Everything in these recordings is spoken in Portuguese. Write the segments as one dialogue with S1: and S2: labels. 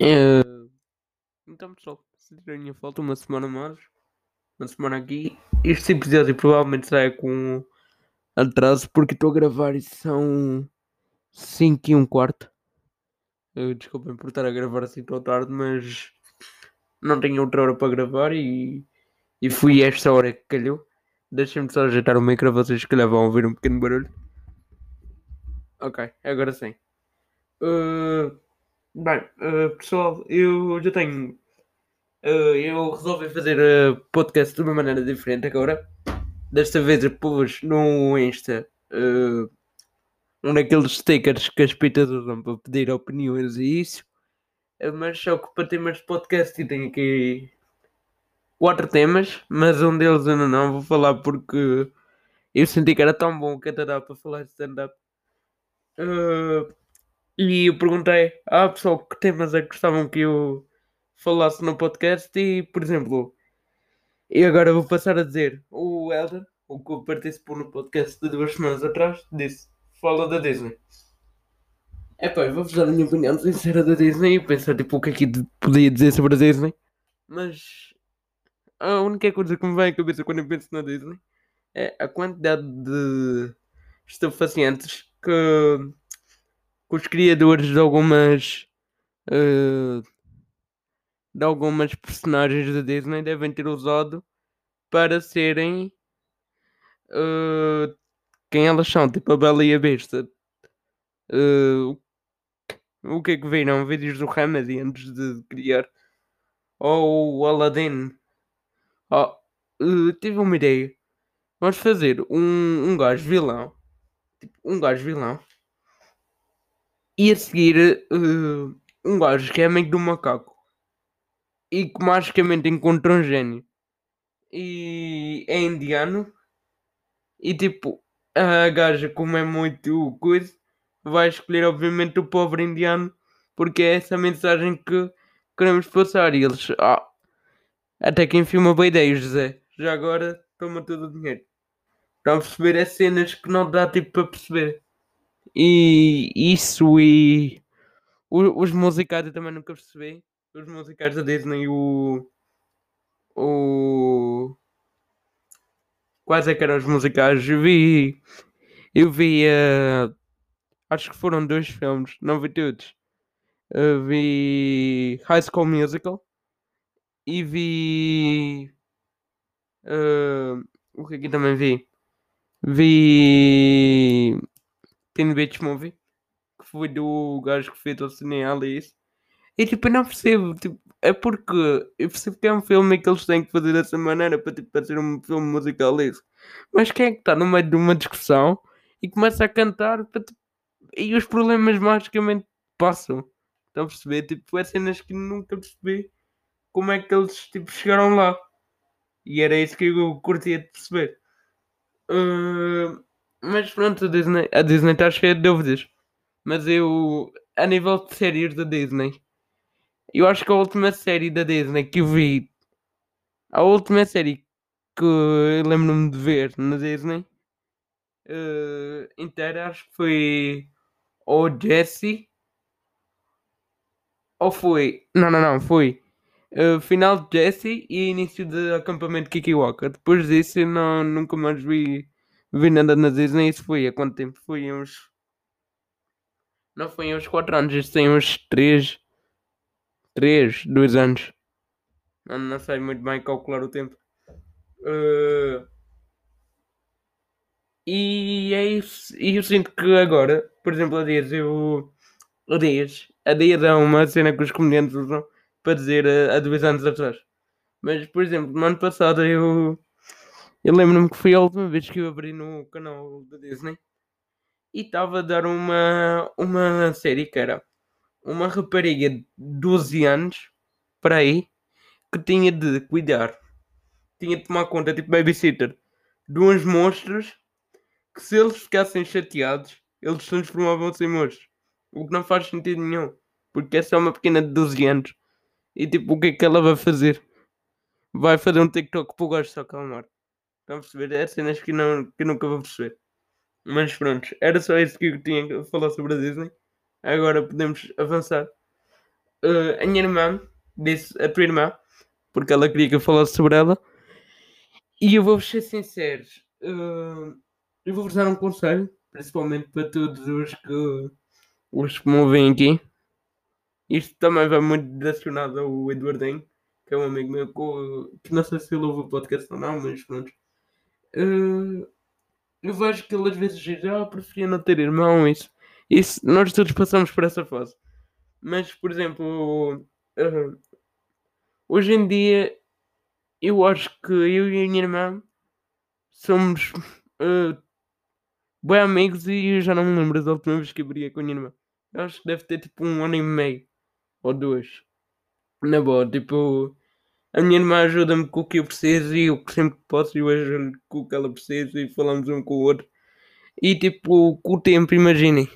S1: É, Então, pessoal, se tirarem a falta uma semana mais, uma semana aqui, este episódio provavelmente sai com atraso porque estou a gravar e são 5 e um quarto. Eh, Desculpem por estar a gravar assim tão tarde, mas não tenho outra hora para gravar e, e fui esta hora que calhou. Deixem-me só ajeitar o micro, vocês calhar vão ouvir um pequeno barulho. Ok, agora sim. Eh, bem, eh, pessoal, eu já tenho Uh, eu resolvi fazer uh, podcast de uma maneira diferente agora. Desta vez eu pus no Insta uh, um daqueles stickers que as pitas usam para pedir opiniões e isso. Uh, mas só que para temas de podcast e tenho aqui quatro temas, mas um deles ainda não vou falar porque eu senti que era tão bom que até dá para falar de stand-up. E eu perguntei à pessoal que temas é que gostavam que eu falasse no podcast e, por exemplo, e agora vou passar a dizer, o Elder, o que participou no podcast de duas semanas atrás, disse, fala da Disney. É pá, eu vou-vos dar a minha opinião sincera da Disney e pensar tipo o que é que podia dizer sobre a Disney, mas a única coisa que me vem à cabeça quando eu penso na Disney é a quantidade de estupefacientes que, que os criadores de algumas uh, de algumas personagens da Disney devem ter usado para serem uh, quem elas são, tipo a Bela e a Besta. Uh, o que é que viram? Vídeos do Remedy antes de criar? Ou o Aladdin? Oh, uh, tive uma ideia. Vamos fazer um, um gajo vilão. Tipo, um gajo vilão. E a seguir uh, um gajo que é amigo do macaco e que magicamente encontra um gênio e é indiano e tipo a gaja como é muito coisa vai escolher obviamente o pobre indiano porque é essa mensagem que queremos passar e eles ah, até que enfim uma boa ideia José. Já agora toma todo o dinheiro. Estão a perceber as cenas que não dá tipo para perceber e isso e o- os musicais eu também nunca percebi os musicais da Disney, o. O. Quais é que eram os musicais? Eu vi. Eu vi. eh, acho que foram dois filmes, não vi todos. Vi High School Musical e vi. eh, o que aqui também vi? Vi. Teen Beach Movie, que foi do gajo que fez o Cineal e isso. E tipo, eu não percebo, tipo, é porque eu percebo que é um filme que eles têm que fazer dessa maneira para, tipo, ser um filme musical isso. Mas quem é que está no meio de uma discussão e começa a cantar para, tipo, e os problemas magicamente passam? Estão a perceber? Tipo, é cenas que nunca percebi como é que eles tipo, chegaram lá. E era isso que eu curtia de perceber. Uh, mas pronto, a Disney, a Disney está cheia de dúvidas. Mas eu, a nível de séries da Disney, eu acho que a última série da Disney que vi, a última série que lembro-me de ver na Disney eh, inteira, acho que foi ou Jessie ou foi. Não, não, não, foi eh, final de Jessie e início de acampamento Kiki Walker. Depois disso não, nunca mais vi, vi nada na Disney. Isso foi há quanto tempo? Foi uns. Não foi uns 4 anos, isto tem uns 3. 3, 2 anos. Não, não sei muito bem calcular o tempo. Eh, e é isso. E eu sinto que agora, por exemplo, a Dias, eu. A Dias. A Dias é uma cena que os comediantes usam para dizer eh, há dois anos atrás. Mas, por exemplo, no ano passado eu. Eu lembro-me que foi a última vez que eu abri no canal da Disney e estava a dar uma, uma série que era uma rapariga de 12 anos, para aí, que tinha de cuidar, tinha de tomar conta, tipo babysitter, de uns monstros que se eles ficassem chateados, eles transformavam-se em monstros. O que não faz sentido nenhum, porque é só uma pequena de 12 anos. E tipo, o que é que ela vai fazer? Vai fazer um TikTok para o gajo se acalmar. Estão a perceber? É cenas que, não, que nunca vou perceber. Mas pronto, era só isso que eu tinha a falar sobre a Disney. Agora podemos avançar uh, a minha irmã disse a tua irmã, porque ela queria que eu falasse sobre ela. E eu vou ser sincero, uh, eu vou-vos dar um conselho, principalmente para todos os que, os que me ouvem aqui. Isto também vai muito direcionado ao Eduardinho, que é um amigo meu, que não sei se ele ouve o podcast ou não, mas pronto. Uh, eu vejo que ele às vezes diz, ah, preferia não ter irmão, isso. Isso, nós todos passamos por essa fase. Mas, por exemplo, uh, hoje em dia, eu acho que eu e a minha irmã somos uh, bem amigos e eu já não me lembro da última vez que eu briguei com a minha irmã. Eu acho que deve ter tipo um ano e meio ou dois. Na boa, tipo, a minha irmã ajuda-me com o que eu preciso e eu sempre que posso eu ajudo com o que ela precisa e falamos um com o outro. E tipo, com o tempo, imaginem.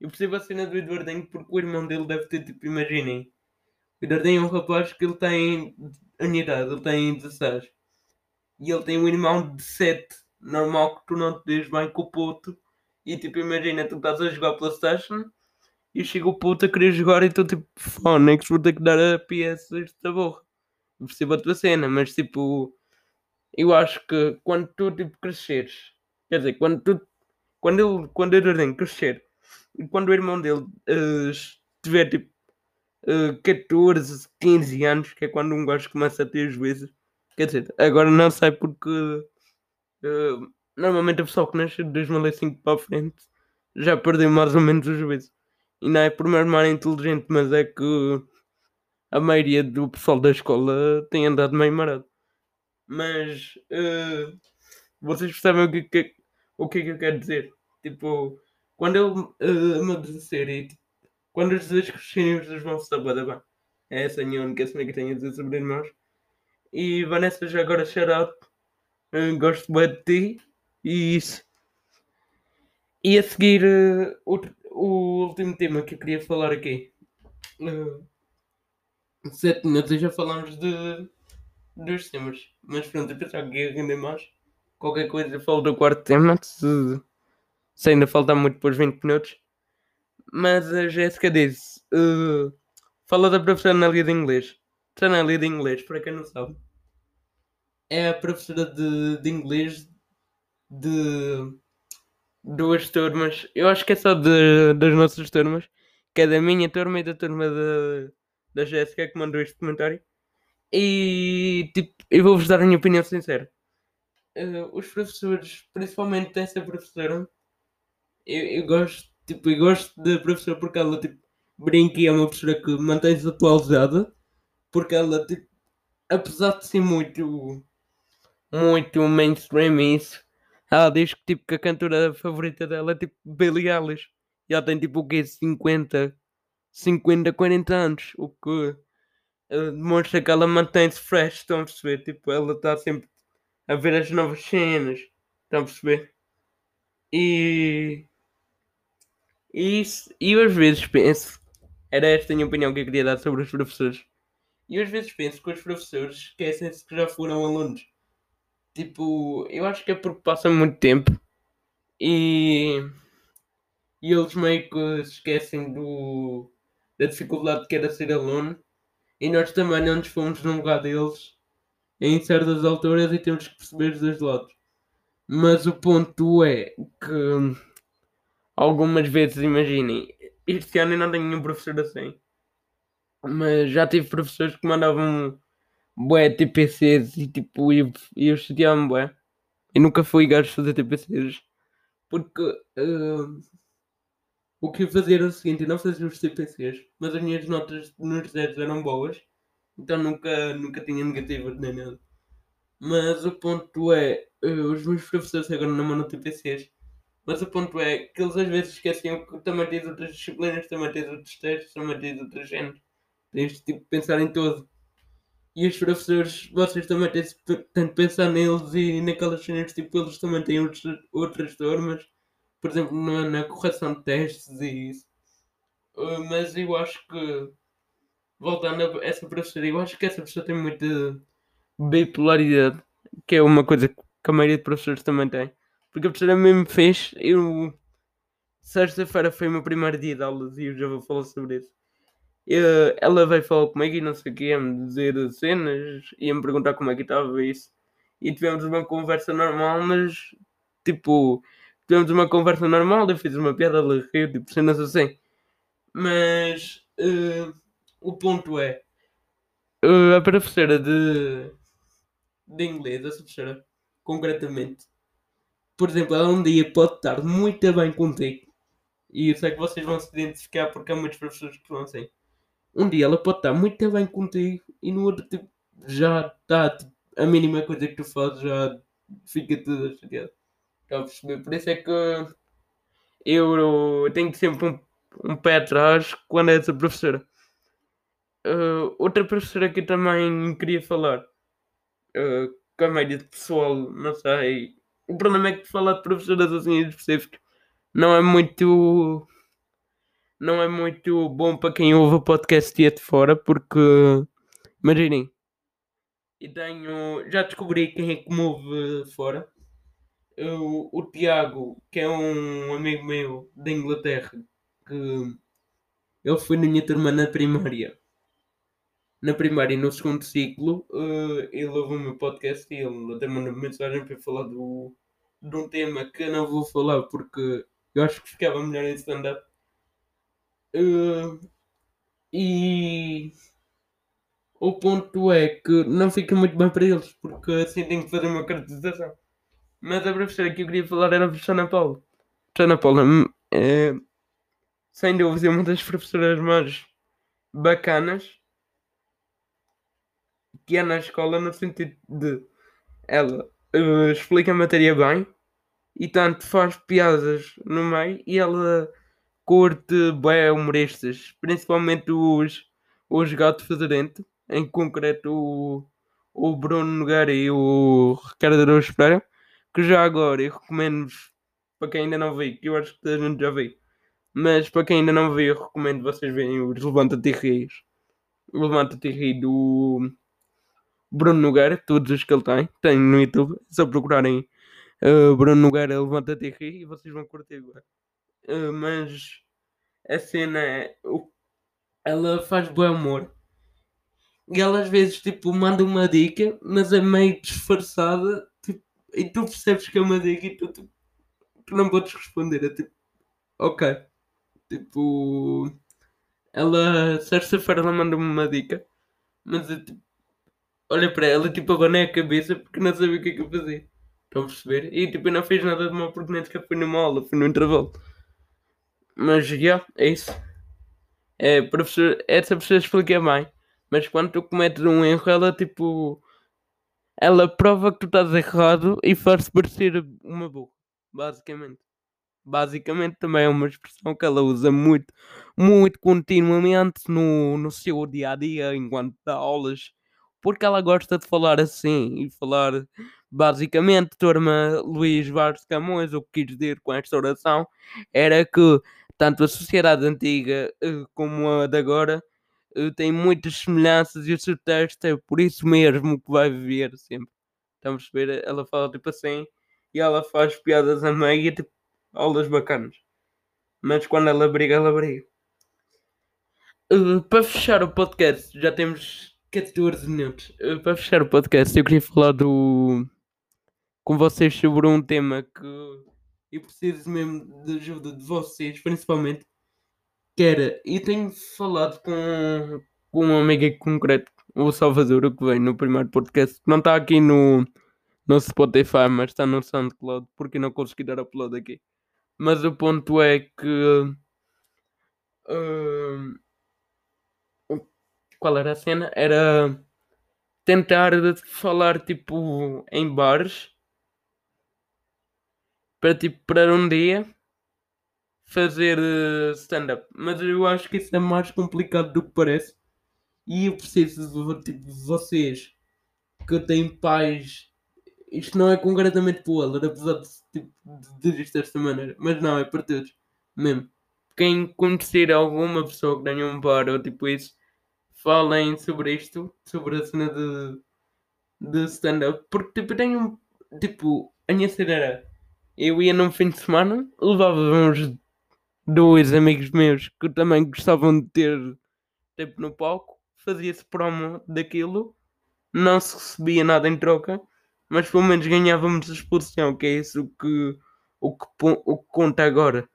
S1: Eu percebo a cena do Eduardinho porque o irmão dele deve ter, tipo, imaginem. O Eduardinho é um rapaz que ele tem a minha idade, ele tem 16. E ele tem um irmão de 7. Normal que tu não te des bem com o puto. E tipo, imagina, tu estás a jogar Playstation e chega o puto a querer jogar e tu tipo, Phonics, vou ter que dar a PS esta borra. Eu percebo a tua cena, mas tipo, eu acho que quando tu tipo cresceres, quer dizer, quando tu, quando ele, quando ele crescer e quando o irmão dele uh, tiver tipo uh, 14, 15 anos, que é quando um gajo começa a ter juízo. Quer dizer, agora não sei porque uh, normalmente a pessoa que nasce de 2005 para a frente já perdeu mais ou menos o juízo. E não é por meu irmão inteligente, mas é que a maioria do pessoal da escola tem andado meio marado. Mas uh, vocês percebem o que, que, o que é que eu quero dizer? Tipo, quando eu uh, amadurecer e tipo, quando os dois crescerem, os dois vão se saber bem. É essa a minha única cena que tenho a dizer sobre irmãos. E Vanessa, já agora shout out. Uh, gosto bem de ti. E isso. E a seguir, uh, o, o último tema que eu queria falar aqui. Uh, sete minutos e já falámos de dois temas. Mas pronto, eu pensava que ia render mais. Qualquer coisa eu falo do quarto tema. Se, se ainda faltar muito depois 20 minutos. Mas a Jéssica disse: uh, fala da professora Nélia de inglês. A Nélia de inglês, para quem não sabe, é a professora de, de inglês de duas turmas. Eu acho que é só de, das nossas turmas, que é da minha turma e da turma de, da Jéssica que mandou este comentário. E tipo, eu vou-vos dar a minha opinião sincera. Uh, os professores, principalmente dessa professora, eu, eu gosto Tipo, eu gosto da professora porque ela, tipo, brinca e é uma professora que mantém-se atualizada. Porque ela, tipo, apesar de ser muito, muito mainstream isso, ela diz que, tipo, que a cantora favorita dela é, tipo, Billie Eilish. E ela tem, tipo, o quê? 50, 50, 40 anos. O que demonstra que ela mantém-se fresh, estão a perceber? Tipo, ela está sempre a ver as novas cenas, estão a perceber? E e, e às vezes penso, era esta a minha opinião que eu queria dar sobre os professores. E às vezes penso que os professores esquecem-se que já foram alunos. Tipo, eu acho que é porque passam muito tempo e, e eles meio que se esquecem do, da dificuldade que era ser aluno. E nós também não nos fomos no lugar deles em certas alturas e temos que perceber os dois lados. Mas o ponto é que algumas vezes, imaginem, este ano eu não tenho nenhum professor assim, mas já tive professores que mandavam bué TPCs e tipo, eu, eu chateava-me bué. Eu nunca fui gajo fazer TPCs porque uh, o que eu fazia era o seguinte, eu não fazia os TPCs, mas as minhas notas nos zeros eram boas, então nunca, nunca tinha negativas nem nada. Mas o ponto é, uh, os meus professores agora não mandam TPCs mas o ponto é que eles às vezes esqueciam que também tens outras disciplinas, também tens outros testes, também tens outras géneros. Tens tipo de pensar em tudo. E os professores, vocês também têm, de pensar neles e naquelas cenas, tipo, eles também têm outros, outras turmas. Por exemplo, na, na correção de testes e isso. Uh, mas eu acho que, voltando a essa professora, eu acho que essa pessoa tem muita bipolaridade, que é uma coisa que a maioria de professores também tem. Porque a professora mesmo fez. Eu. Sexta-feira foi o meu primeiro dia de aulas e eu já vou falar sobre isso. Eh, ela veio falar comigo e não sei o que, ia-me dizer cenas, ia-me perguntar como é que estava isso. E tivemos uma conversa normal, mas tipo, tivemos uma conversa normal, eu fiz uma piada, ela riu, tipo, cenas assim. Mas eh, o ponto é, eh, a professora de, de inglês, essa professora, concretamente, por exemplo, ela um dia pode estar muito bem contigo. E eu sei que vocês vão se identificar porque há muitos professores que são assim. Um dia ela pode estar muito bem contigo e no outro tipo, já está tipo, a mínima coisa que tu fazes já fica tudo chateado. Está a perceber? Por isso é que eu tenho sempre um, um pé atrás quando é essa professora. Uh, outra professora que eu também queria falar, uh, com a média de pessoal, não sei. O problema é que falar de professoras assim específicas não é muito não é muito bom para quem ouve o podcast de fora, porque imaginem, e tenho, já descobri quem é que me ouve fora. O, o Tiago, que é um amigo meu da Inglaterra, que ele foi na minha turma na primária. Na primária e no segundo ciclo, uh, ele ouve o meu podcast e ele até mandou mensagem para falar do, de um tema que eu não vou falar porque eu acho que ficava melhor em stand-up. Uh, e o ponto é que não fica muito bem para eles, porque assim tenho que fazer uma caracterização. Mas a professora que eu queria falar era a professora Ana Paula. Ana Paula é, sem dúvida, uma das professoras mais bacanas que é na escola, no sentido de ela uh, explica a matéria bem e tanto faz piadas no meio e ela curte bem humoristas, principalmente os, os Gato Fedorento, em concreto o, o Bruno Nogueira e o Ricardo Araújo Pereira, que já agora eu recomendo-vos, para quem ainda não viu, que eu acho que a gente já viu, mas para quem ainda não viu, eu recomendo vocês verem os Levanta-te e Rios. Levanta-te e do Bruno Nogueira, todos os que ele tem, tem no YouTube, é só procurarem uh, Bruno Nogueira Levanta-te e Ri e vocês vão curtir agora. Uh, mas a cena é. Ela faz bom humor. E ela às vezes tipo manda uma dica, mas é meio disfarçada tipo, e tu percebes que é uma dica e tu, tu não podes responder. É tipo, ok. Tipo, ela, sexta-feira, ela manda-me uma dica, mas eu tipo, olha para ela, tipo, abanei a cabeça porque não sabia o que é que eu fazia. Estão a perceber? E tipo, eu não fiz nada de mal porque nem sequer fui numa aula, fui no intervalo. Mas yeah, é isso. É, professor, essa professora explica bem. Mas quando tu cometes um erro, ela tipo. Ela prova que tu estás errado e faz-se parecer uma boa. Basicamente. Basicamente também é uma expressão que ela usa muito, muito continuamente no, no seu dia a dia, enquanto dá aulas, porque ela gosta de falar assim e falar basicamente, turma Luís Vaz Camões, o que quis dizer com esta oração era que tanto a sociedade antiga uh, como a de agora uh, tem muitas semelhanças e o seu texto é por isso mesmo que vai viver sempre. Estamos a perceber? Ela fala tipo assim e ela faz piadas a meio tipo aulas bacanas. Mas quando ela briga, ela briga. Uh, para fechar o podcast, já temos 14 minutos. Uh, para fechar o podcast, eu queria falar do com vocês sobre um tema que eu preciso mesmo de ajuda de vocês, principalmente. Que era, eu tenho falado com, com um amigo concreto, o Salvador, que vem no primeiro podcast, que não está aqui no, no Spotify, mas está no SoundCloud, porque não consegui dar upload aqui. Mas o ponto é que. Uh, qual era a cena? Era tentar falar tipo em bares para tipo para um dia fazer uh, stand-up. Mas eu acho que isso é mais complicado do que parece. E eu preciso de, tipo, de vocês que têm pais. Isto não é concretamente para o Waller, apesar de, tipo, de desta maneira. Mas não, é para todos. Mesmo. Quem conhecer alguma pessoa que tenha um bar ou tipo isso, falem sobre isto, sobre a cena de, de stand-up. Porque tipo, eu tenho. Tipo, a minha cena era eu ia num fim de semana, levava uns dois amigos meus que também gostavam de ter, sempre no palco, fazia-se promo daquilo, não se recebia nada em troca, mas pelo menos ganhávamos a exposição, que é isso que, o, que, o que conta agora.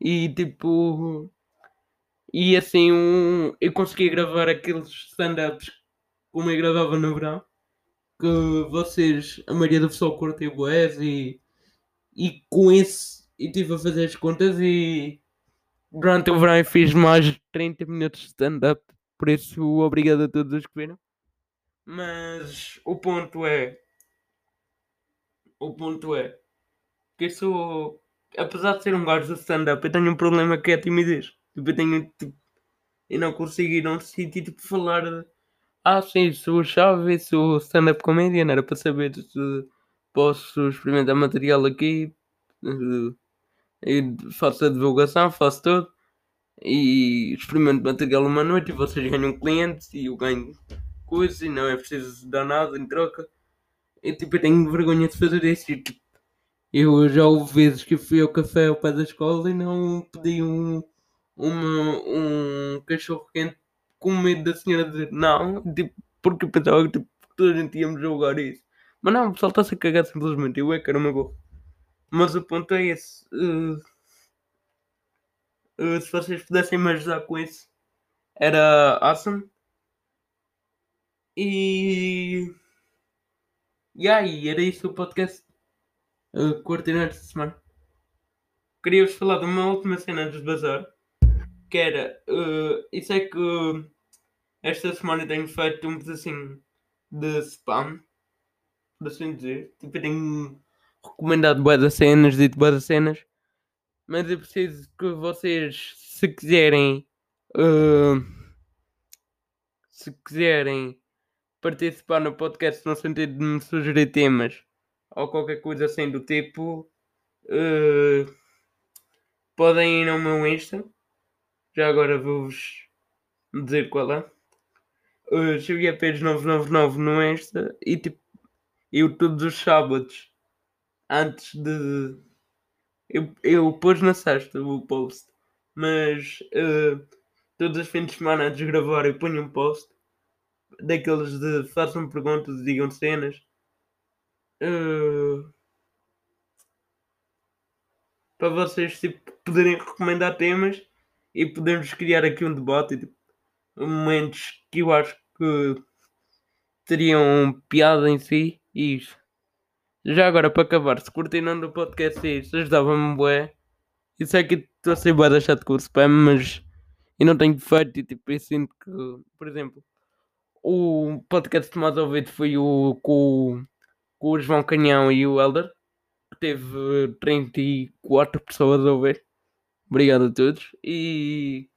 S1: E tipo. E assim um, eu consegui gravar aqueles stand-ups como eu gravava no verão. Que vocês, a maioria do pessoal curtiu boés e, e com esse e estive a fazer as contas e durante o verão fiz mais de 30 minutos de stand-up. Por isso, obrigado a todos os que viram. Mas o ponto é. O ponto é que eu sou. Apesar de ser um gajo de stand-up, eu tenho um problema que é a timidez. Tipo, eu tenho. Tipo, eu não consigo ir a um sítio tipo falar. Ah, sim, sou chave, sou stand-up comedian. Era para saber se posso experimentar material aqui. E faço a divulgação, faço tudo. E experimento material uma noite e vocês ganham clientes e eu ganho coisas e não é preciso dar nada em troca. E tipo, eu tenho vergonha de fazer isso. Tipo, eu já houve vezes que fui ao café ao pé da escola e não pedi um, uma, um cachorro quente com medo da senhora dizer não, tipo, porque eu pensava que tipo, toda a gente ia me julgar isso. Mas não, o pessoal está-se a cagar simplesmente. Eu é que era uma boa. Mas o ponto é esse. Uh, uh, se vocês pudessem me ajudar com isso, era awesome. E. E aí, era isso o podcast. Uh, Coordenar esta semana. Queria-vos falar de uma última cena antes de bazar. Que era. Uh, isso é que. Esta semana tenho feito um pedacinho de spam. Por assim dizer. Tipo, eu tenho recomendado boas cenas, dito boas cenas, mas eu preciso que vocês, se quiserem, uh, se quiserem participar no podcast no sentido de me sugerir temas ou qualquer coisa assim do tipo, uh, podem ir ao meu Insta. Já agora vou-vos dizer qual é. Uh, Xavier Pérez 999 no Insta e tipo, eu todos os sábados antes de. Eu, eu pus na sexta o post, mas uh, todos os fins de semana antes de gravar eu ponho um post daqueles de façam perguntas digam cenas. Uh, para vocês tipo, poderem recomendar temas e podermos criar aqui um debate tipo, momentos que eu acho que teriam piada em si isso. Já agora, para acabar, se curtindo o podcast isso, ajudava-me bué. Isso é que estou a ser bué deixar de curso spam, mas eu não tenho feito e tipo, eu sinto que, por exemplo, o podcast mais ouvido foi o com, com o João Canhão e o Elder, que teve 34 pessoas a ouvir. Obrigado a todos. E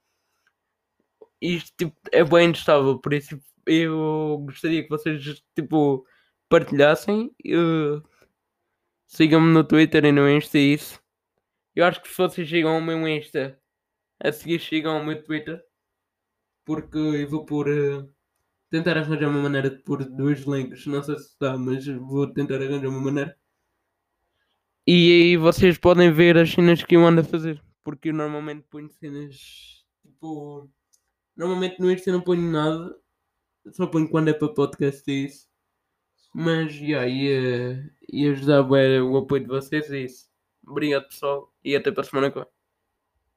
S1: isto tipo, é bem instável, por isso eu gostaria que vocês tipo partilhassem. Uh, Sigam-me no Twitter e no Insta e isso. Eu acho que se vocês chegam ao meu Insta, a seguir chegam ao meu Twitter. Porque eu vou pôr. Uh, tentar arranjar uma maneira de pôr dois links. Não sei se dá, mas vou tentar arranjar uma maneira. E aí vocês podem ver as cenas que eu ando a fazer. Porque eu normalmente ponho cenas. Tipo. Normalmente no Insta não ponho nada. Só ponho quando é para podcast e isso. Mas yeah, ia, ajudar o apoio de vocês e isso. Obrigado pessoal e até para a semana que vem.